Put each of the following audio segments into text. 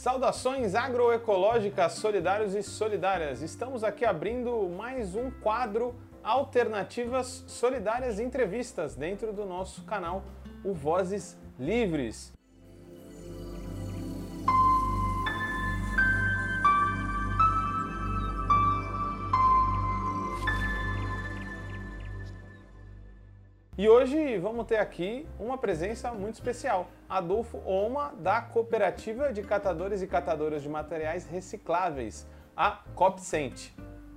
Saudações agroecológicas, solidários e solidárias. Estamos aqui abrindo mais um quadro Alternativas Solidárias Entrevistas dentro do nosso canal, o Vozes Livres. E hoje vamos ter aqui uma presença muito especial. Adolfo Oma, da Cooperativa de Catadores e Catadoras de Materiais Recicláveis, a Copcent.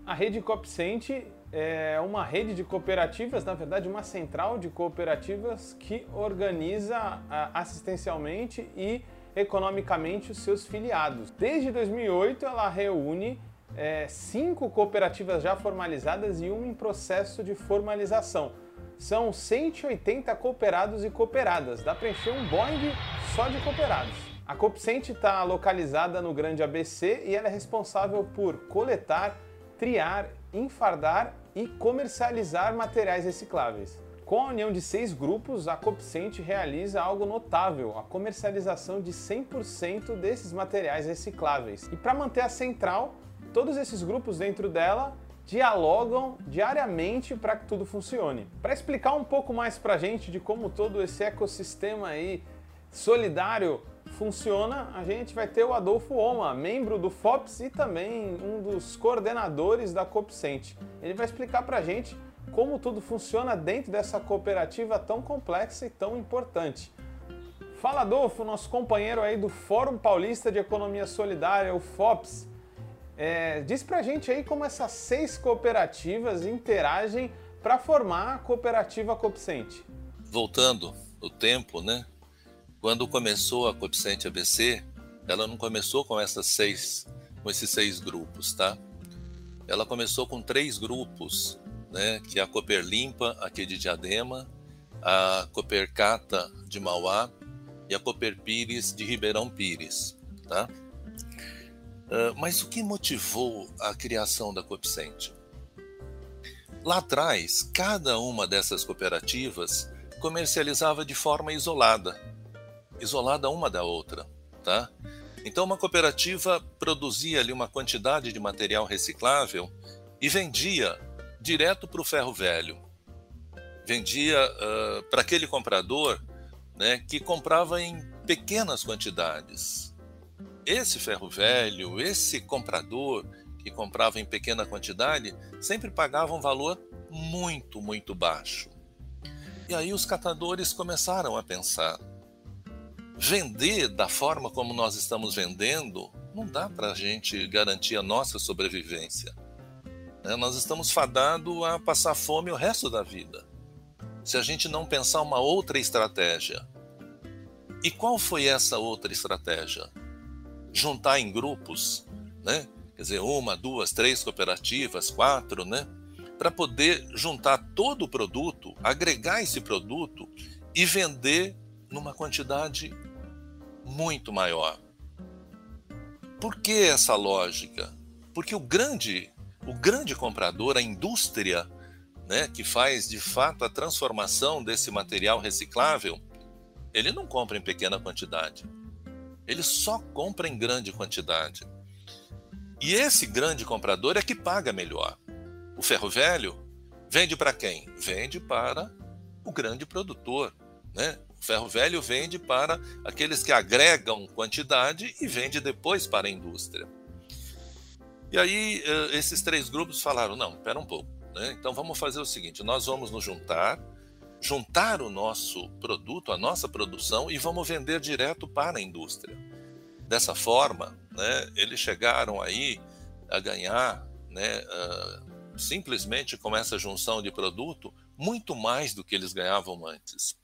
A rede Copcent é uma rede de cooperativas, na verdade, uma central de cooperativas que organiza assistencialmente e economicamente os seus filiados. Desde 2008, ela reúne é, cinco cooperativas já formalizadas e uma em processo de formalização são 180 cooperados e cooperadas. Dá para encher um Boeing só de cooperados. A Copcent está localizada no Grande ABC e ela é responsável por coletar, triar, enfardar e comercializar materiais recicláveis. Com a união de seis grupos, a Copcent realiza algo notável, a comercialização de 100% desses materiais recicláveis. E para manter a central, todos esses grupos dentro dela dialogam diariamente para que tudo funcione. Para explicar um pouco mais para a gente de como todo esse ecossistema aí solidário funciona, a gente vai ter o Adolfo Oma, membro do FOPS e também um dos coordenadores da Copcent. Ele vai explicar para a gente como tudo funciona dentro dessa cooperativa tão complexa e tão importante. Fala Adolfo, nosso companheiro aí do Fórum Paulista de Economia Solidária, o FOPS. É, diz pra gente aí como essas seis cooperativas interagem para formar a cooperativa Copcente. Voltando o tempo, né? Quando começou a Copcente ABC, ela não começou com essas seis, com esses seis grupos, tá? Ela começou com três grupos, né? Que é a Cooper Limpa, aqui de Diadema, a Cooper Cata de Mauá e a Cooper Pires de Ribeirão Pires, tá? Ah, mas o que motivou a criação da Copcent? Lá atrás, cada uma dessas cooperativas comercializava de forma isolada, isolada uma da outra, tá? Então uma cooperativa produzia ali uma quantidade de material reciclável e vendia direto para o ferro velho. Vendia uh, para aquele comprador né, que comprava em pequenas quantidades, esse ferro velho, esse comprador que comprava em pequena quantidade, sempre pagava um valor muito, muito baixo. E aí os catadores começaram a pensar: vender da forma como nós estamos vendendo não dá para a gente garantir a nossa sobrevivência. Né? Nós estamos fadados a passar fome o resto da vida. Se a gente não pensar uma outra estratégia. E qual foi essa outra estratégia? Juntar em grupos, né? Quer dizer, uma, duas, três cooperativas, quatro, né? Para poder juntar todo o produto, agregar esse produto e vender numa quantidade muito maior. Por que essa lógica? Porque o grande, o grande comprador, a indústria, né, que faz de fato a transformação desse material reciclável, ele não compra em pequena quantidade ele só compra em grande quantidade. E esse grande comprador é que paga melhor. O ferro velho vende para quem? Vende para o grande produtor. Né? O ferro velho vende para aqueles que agregam quantidade e vende depois para a indústria. E aí eh, esses três grupos falaram: não, espera um pouco. Né? Então vamos fazer o seguinte: nós vamos nos juntar, juntar o nosso produto, a nossa produção e vamos vender direto para a indústria. Dessa forma, né, eles chegaram aí a ganhar, né, uh, simplesmente com essa junção de produto, muito mais do que eles ganhavam antes.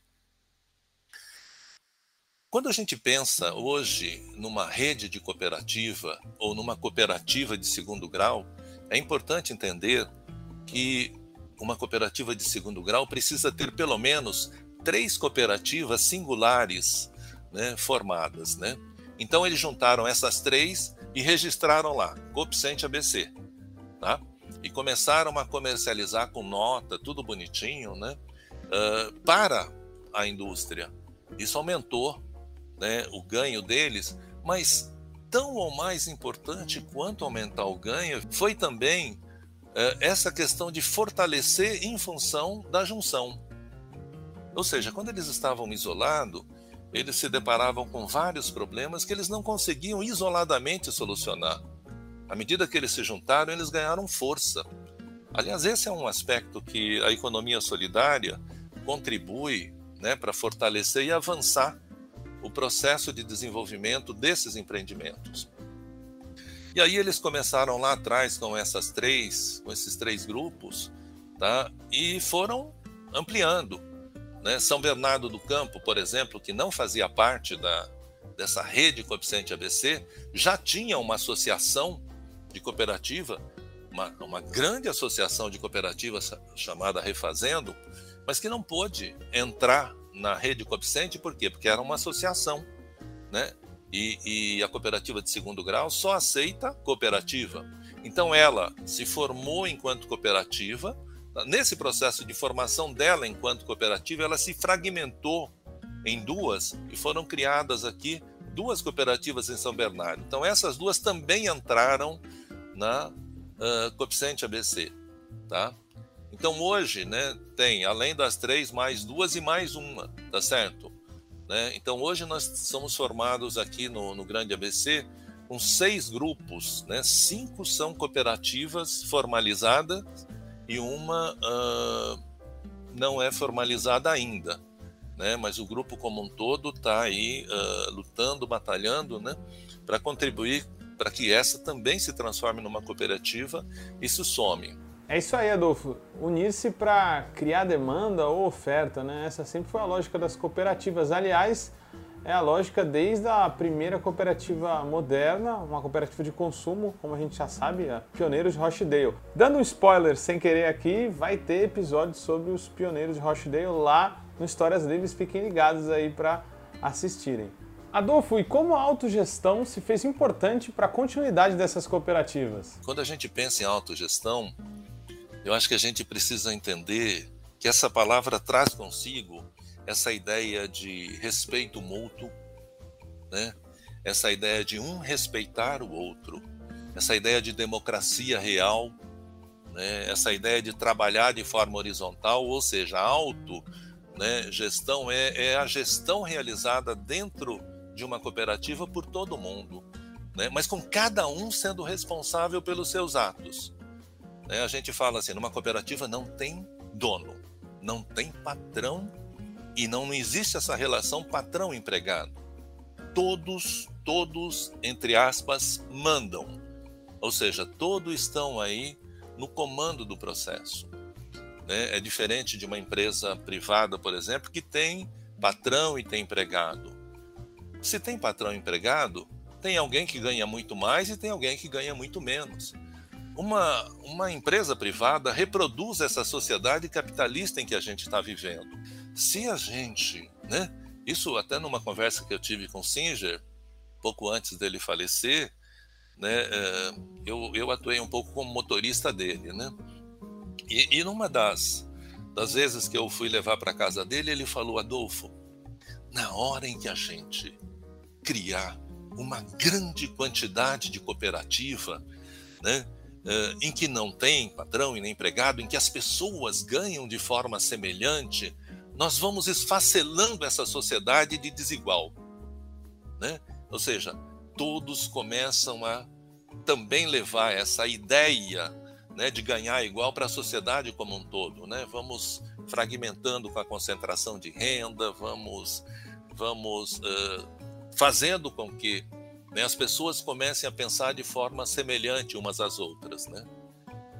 Quando a gente pensa hoje numa rede de cooperativa ou numa cooperativa de segundo grau, é importante entender que uma cooperativa de segundo grau precisa ter pelo menos três cooperativas singulares né, formadas. Né? Então eles juntaram essas três e registraram lá, Copcent ABC. Tá? E começaram a comercializar com nota, tudo bonitinho, né? Uh, para a indústria. Isso aumentou né, o ganho deles, mas tão ou mais importante quanto aumentar o ganho foi também essa questão de fortalecer em função da junção. Ou seja, quando eles estavam isolados, eles se deparavam com vários problemas que eles não conseguiam isoladamente solucionar. À medida que eles se juntaram, eles ganharam força. Aliás, esse é um aspecto que a economia solidária contribui né, para fortalecer e avançar o processo de desenvolvimento desses empreendimentos. E aí eles começaram lá atrás com essas três, com esses três grupos, tá? E foram ampliando. Né? São Bernardo do Campo, por exemplo, que não fazia parte da, dessa rede coeficiente ABC, já tinha uma associação de cooperativa, uma, uma grande associação de cooperativas chamada Refazendo, mas que não pôde entrar na rede coeficiente, por quê? Porque era uma associação, né? E, e, a cooperativa de segundo grau só aceita cooperativa. Então ela se formou enquanto cooperativa. Nesse processo de formação dela enquanto cooperativa, ela se fragmentou em duas e foram criadas aqui duas cooperativas em São Bernardo. Então essas duas também entraram na uh, coeficiente ABC, tá? Então hoje, né, tem além das três mais duas e mais uma, tá certo? Né? Então hoje nós somos formados aqui no, no Grande ABC com seis grupos, né? Cinco são cooperativas formalizadas e uma uh, não é formalizada ainda, né? Mas o grupo como um todo está aí uh, lutando, batalhando, né? Para contribuir para que essa também se transforme numa cooperativa e se some. É isso aí, Adolfo. Unir-se para criar demanda ou oferta, né? Essa sempre foi a lógica das cooperativas. Aliás, é a lógica desde a primeira cooperativa moderna, uma cooperativa de consumo, como a gente já sabe, a Pioneiros de Rochdale. Dando um spoiler sem querer aqui, vai ter episódio sobre os Pioneiros de Rochdale lá no Histórias Livres. Fiquem ligados aí para assistirem. Adolfo, e como a autogestão se fez importante para a continuidade dessas cooperativas? Quando a gente pensa em autogestão, eu acho que a gente precisa entender que essa palavra traz consigo essa ideia de respeito mútuo, né? essa ideia de um respeitar o outro, essa ideia de democracia real, né? essa ideia de trabalhar de forma horizontal, ou seja, a auto né, gestão é, é, a gestão realizada dentro de uma cooperativa por todo mundo, né? mas com cada um sendo responsável pelos seus atos. Né? A gente fala assim, numa cooperativa não tem dono, não tem patrão e não existe essa relação patrão-empregado. Todos, todos, entre aspas, mandam. Ou seja, todos estão aí no comando do processo. Né? É diferente de uma empresa privada, por exemplo, que tem patrão e tem empregado. Se tem patrão e empregado, tem alguém que ganha muito mais e tem alguém que ganha muito menos uma, uma empresa privada reproduz essa sociedade capitalista em que a gente está vivendo. Se a gente, né, isso até numa conversa que eu tive com Singer, pouco antes dele falecer, né, é, eu, eu atuei um pouco como motorista dele, né, e, e numa das, das vezes que eu fui levar para casa dele, ele falou, Adolfo, na hora em que a gente criar uma grande quantidade de cooperativa, né, em que não tem patrão e nem empregado, em que as pessoas ganham de forma semelhante, nós vamos esfacelando essa sociedade de desigual. Né? Ou seja, todos começam a também levar essa ideia né, de ganhar igual para a sociedade como um todo. Né? Vamos fragmentando com a concentração de renda, vamos, vamos uh, fazendo com que né, as pessoas comecem a pensar de forma semelhante umas às outras, né?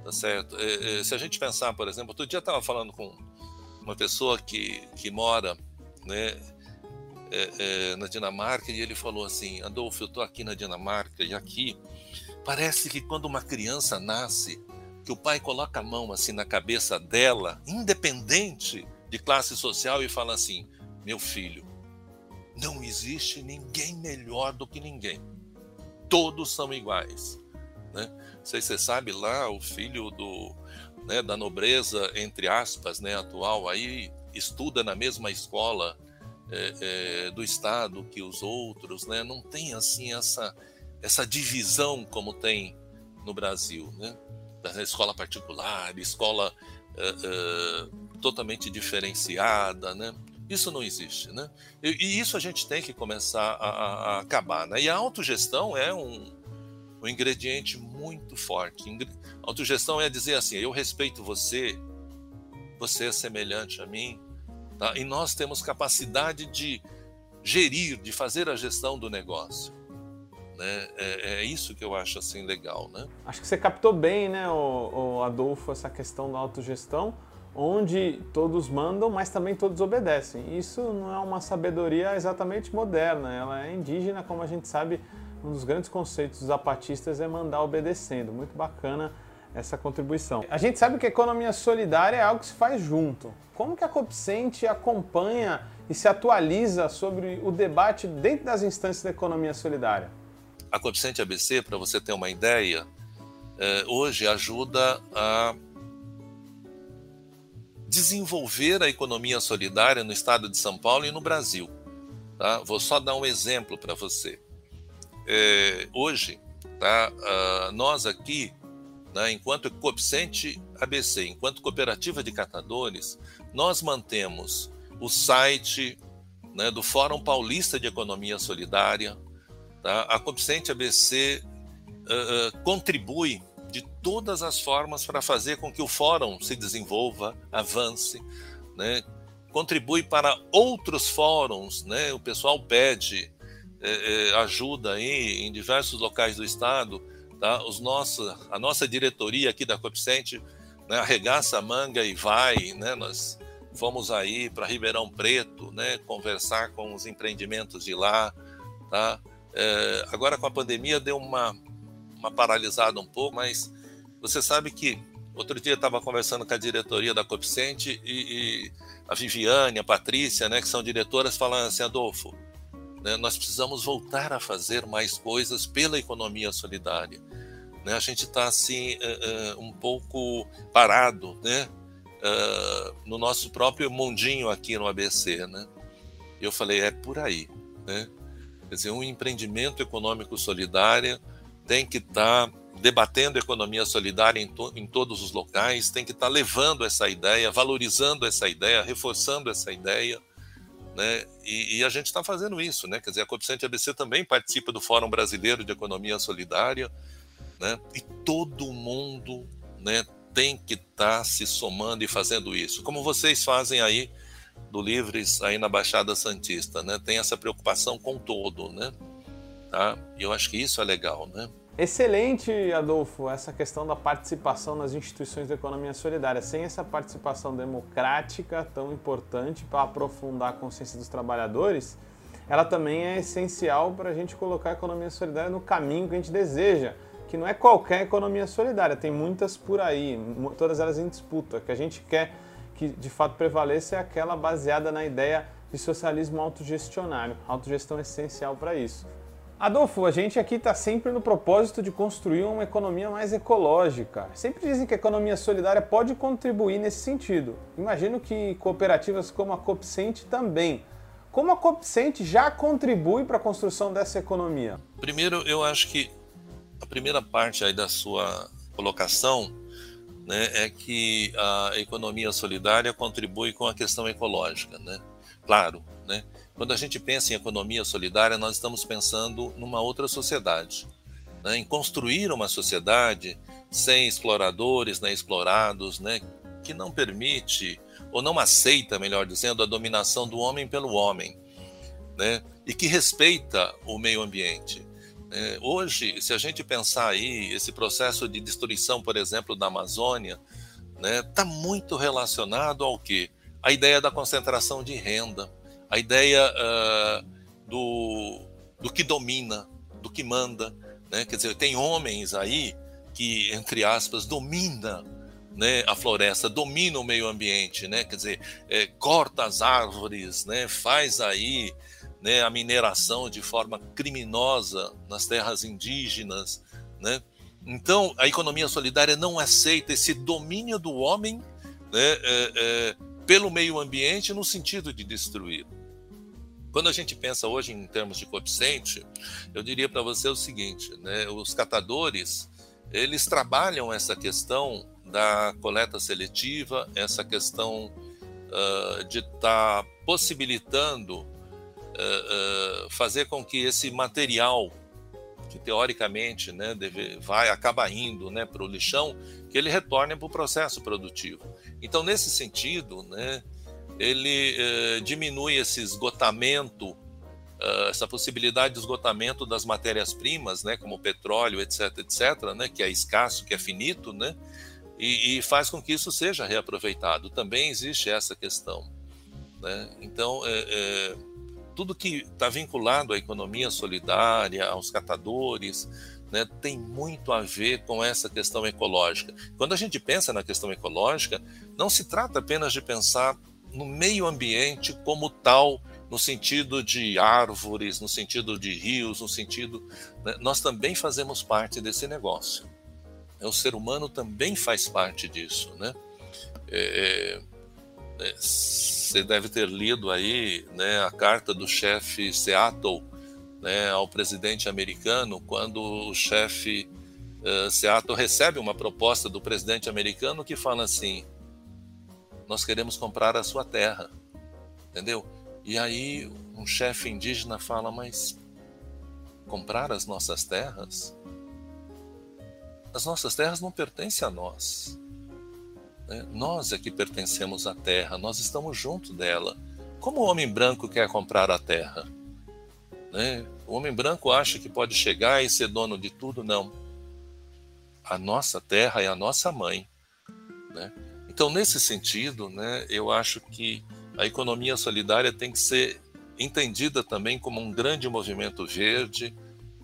Tá certo? É, é, se a gente pensar, por exemplo, outro dia estava falando com uma pessoa que, que mora, né, é, é, na Dinamarca e ele falou assim, Adolfo, eu estou aqui na Dinamarca e aqui parece que quando uma criança nasce, que o pai coloca a mão assim na cabeça dela, independente de classe social e fala assim, meu filho, não existe ninguém melhor do que ninguém. Todos são iguais. Né? Não sei se você sabe lá, o filho do, né, da nobreza, entre aspas, né, atual, aí estuda na mesma escola é, é, do Estado que os outros, né? não tem assim essa, essa divisão como tem no Brasil, né? Escola particular, escola uh, totalmente diferenciada, né? Isso não existe, né? E, e isso a gente tem que começar a, a, acabar, né? E a autogestão é um, um ingrediente muito forte. A autogestão é dizer assim: eu respeito você, você é semelhante a mim, tá? e nós temos capacidade de gerir, de fazer a gestão do negócio. Né? É, é, isso que eu acho assim legal, né? Acho que você captou bem, né, o, o Adolfo, essa questão da autogestão, onde todos mandam, mas também todos obedecem. Isso não é uma sabedoria exatamente moderna, ela é indígena, como a gente sabe. Um dos grandes conceitos dos zapatistas é mandar obedecendo. Muito bacana essa contribuição. A gente sabe que a economia solidária é algo que se faz junto. Como que a Copcente acompanha e se atualiza sobre o debate dentro das instâncias da economia solidária? A Coeficiente ABC, para você ter uma ideia, é, hoje ajuda a desenvolver a economia solidária no estado de São Paulo e no Brasil. Tá? Vou só dar um exemplo para você. É, hoje, tá, uh, nós aqui, né, enquanto Coeficiente ABC, enquanto cooperativa de catadores, nós mantemos o site né, do Fórum Paulista de Economia Solidária, Tá? A Coeficiente ABC uh, uh, contribui de todas as formas para fazer com que o fórum se desenvolva, avance, né? contribui para outros fóruns, né? o pessoal pede eh, eh, ajuda aí em diversos locais do estado, tá? Os nossos, a nossa diretoria aqui da Coeficiente né, arregaça a manga e vai, né? nós fomos aí para Ribeirão Preto, né? conversar com os empreendimentos de lá, tá? É, agora com a pandemia deu uma, uma paralisada um pouco, mas você sabe que outro dia estava conversando com a diretoria da Copicente e, e, a Viviane, a Patrícia, né, que são diretoras, falando assim, Adolfo, né, nós precisamos voltar a fazer mais coisas pela economia solidária. Né, a gente está assim uh, uh, um pouco parado, né, uh, no nosso próprio mundinho aqui no ABC, né. Eu falei, é por aí, né. Quer dizer, um empreendimento econômico solidário tem que estar tá debatendo economia solidária em, to, em, todos os locais, tem que estar tá levando essa ideia, valorizando essa ideia, reforçando essa ideia. Né? E, e a gente está fazendo isso, né? Quer dizer, a Coeficiente ABC também participa do Fórum Brasileiro de Economia Solidária, né? E todo mundo, né, tem que estar tá se somando e fazendo isso, como vocês fazem aí do Livres aí na Baixada Santista, né? Tem essa preocupação com todo, né? Tá? E eu acho que isso é legal, né? Excelente, Adolfo, essa questão da participação nas instituições da economia solidária. Sem essa participação democrática tão importante para aprofundar a consciência dos trabalhadores, ela também é essencial para a gente colocar a economia solidária no caminho que a gente deseja, que não é qualquer economia solidária, tem muitas por aí, todas elas em disputa, que a gente quer que de fato prevalece é aquela baseada na ideia de socialismo autogestionário. A autogestão é essencial para isso. Adolfo, a gente aqui está sempre no propósito de construir uma economia mais ecológica. Sempre dizem que a economia solidária pode contribuir nesse sentido. Imagino que cooperativas como a Copcente também. Como a Copcente já contribui para a construção dessa economia? Primeiro, eu acho que a primeira parte aí da sua colocação né, é que a economia solidária contribui com a questão ecológica. Né? Claro, né? Quando a gente pensa em economia solidária, nós estamos pensando numa outra sociedade, né? em construir uma sociedade sem exploradores, né, explorados, né, que não permite ou não aceita, melhor dizendo, a dominação do homem pelo homem, né, e que respeita o meio ambiente. É, hoje, se a gente pensar aí, esse processo de destruição, por exemplo, da Amazônia, está né, tá muito relacionado ao que? A ideia da concentração de renda, a ideia uh, do, do que domina, do que manda. Né? Quer dizer, tem homens aí que, entre aspas, domina né, a floresta, domina o meio ambiente, né? quer dizer, é, corta as árvores, né, faz aí né, a mineração de forma criminosa nas terras indígenas. Né? Então, a economia solidária não aceita esse domínio do homem né, é, é, pelo meio ambiente no sentido de destruir. Quando a gente pensa hoje em termos de coeficiente, eu diria para você o seguinte, né, os catadores, eles trabalham essa questão da coleta seletiva, essa questão uh, de estar tá possibilitando uh, uh, fazer com que esse material que teoricamente né, deve, vai acaba indo né, para o lixão, que ele retorne para o processo produtivo. Então, nesse sentido, né, ele eh, diminui esse esgotamento, uh, essa possibilidade de esgotamento das matérias-primas, né, como petróleo, etc., etc., né, que é escasso, que é finito, né, e, e faz com que isso seja reaproveitado. Também existe essa questão. Né? Então, é, tudo que está vinculado à economia solidária, aos catadores, né, tem muito a ver com essa questão ecológica. Quando a gente pensa na questão ecológica, não se trata apenas de pensar no meio ambiente como tal, no sentido de árvores, no sentido de rios, no sentido. Né, nós também fazemos parte desse negócio. É, o ser humano também faz parte disso, né? É, é, é você deve ter lido aí né, a carta do chefe Seattle né, ao presidente americano, quando o chefe uh, Seattle recebe uma proposta do presidente americano que fala assim: nós queremos comprar a sua terra, entendeu? E aí um chefe indígena fala, mas comprar as nossas terras? As nossas terras não pertencem a nós. Né? Nós é que pertencemos à terra, nós estamos junto dela. Como o homem branco quer comprar a terra? Né? O homem branco acha que pode chegar e ser dono de tudo? Não. A nossa terra é a nossa mãe. Né? Então, nesse sentido, né, eu acho que a economia solidária tem que ser entendida também como um grande movimento verde,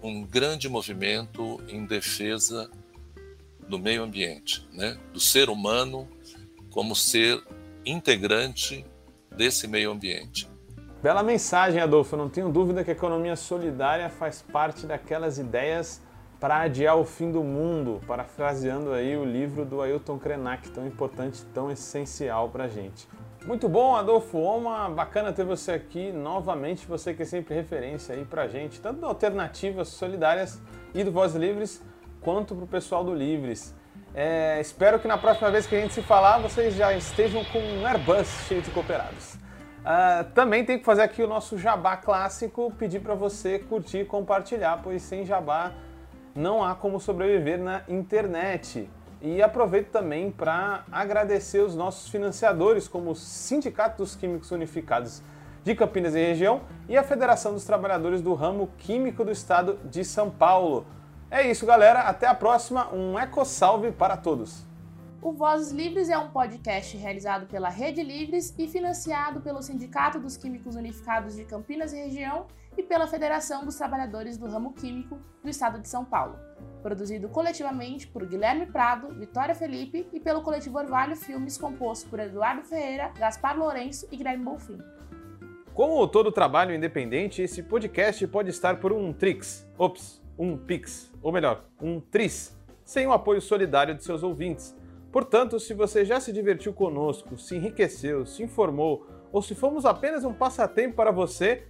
um grande movimento em defesa do meio ambiente, né, do ser humano como ser integrante desse meio ambiente. Bela mensagem, Adolfo. Não tenho dúvida que a economia solidária faz parte daquelas ideias para adiar o fim do mundo, parafraseando aí o livro do Ailton Krenak, tão importante, tão essencial para gente. Muito bom, Adolfo Oma, bacana ter você aqui novamente, você que é sempre referência aí para a gente, tanto do Alternativas Solidárias e do Voz Livres, quanto para o pessoal do Livres. É, espero que na próxima vez que a gente se falar, vocês já estejam com um Airbus cheio de cooperados. Uh, também tem que fazer aqui o nosso jabá clássico, pedir para você curtir e compartilhar, pois sem jabá não há como sobreviver na internet. E aproveito também para agradecer os nossos financiadores, como o Sindicato dos Químicos Unificados de Campinas e região e a Federação dos Trabalhadores do Ramo Químico do Estado de São Paulo. É isso, galera. Até a próxima. Um eco salve para todos. O Vozes Livres é um podcast realizado pela Rede Livres e financiado pelo Sindicato dos Químicos Unificados de Campinas e Região e pela Federação dos Trabalhadores do Ramo Químico do Estado de São Paulo. Produzido coletivamente por Guilherme Prado, Vitória Felipe e pelo coletivo Orvalho Filmes, composto por Eduardo Ferreira, Gaspar Lourenço e Guilherme Bonfim. Como todo trabalho independente, esse podcast pode estar por um Trix, ops, um Pix, ou melhor, um Tris, sem o apoio solidário de seus ouvintes Portanto, se você já se divertiu conosco, se enriqueceu, se informou ou se fomos apenas um passatempo para você,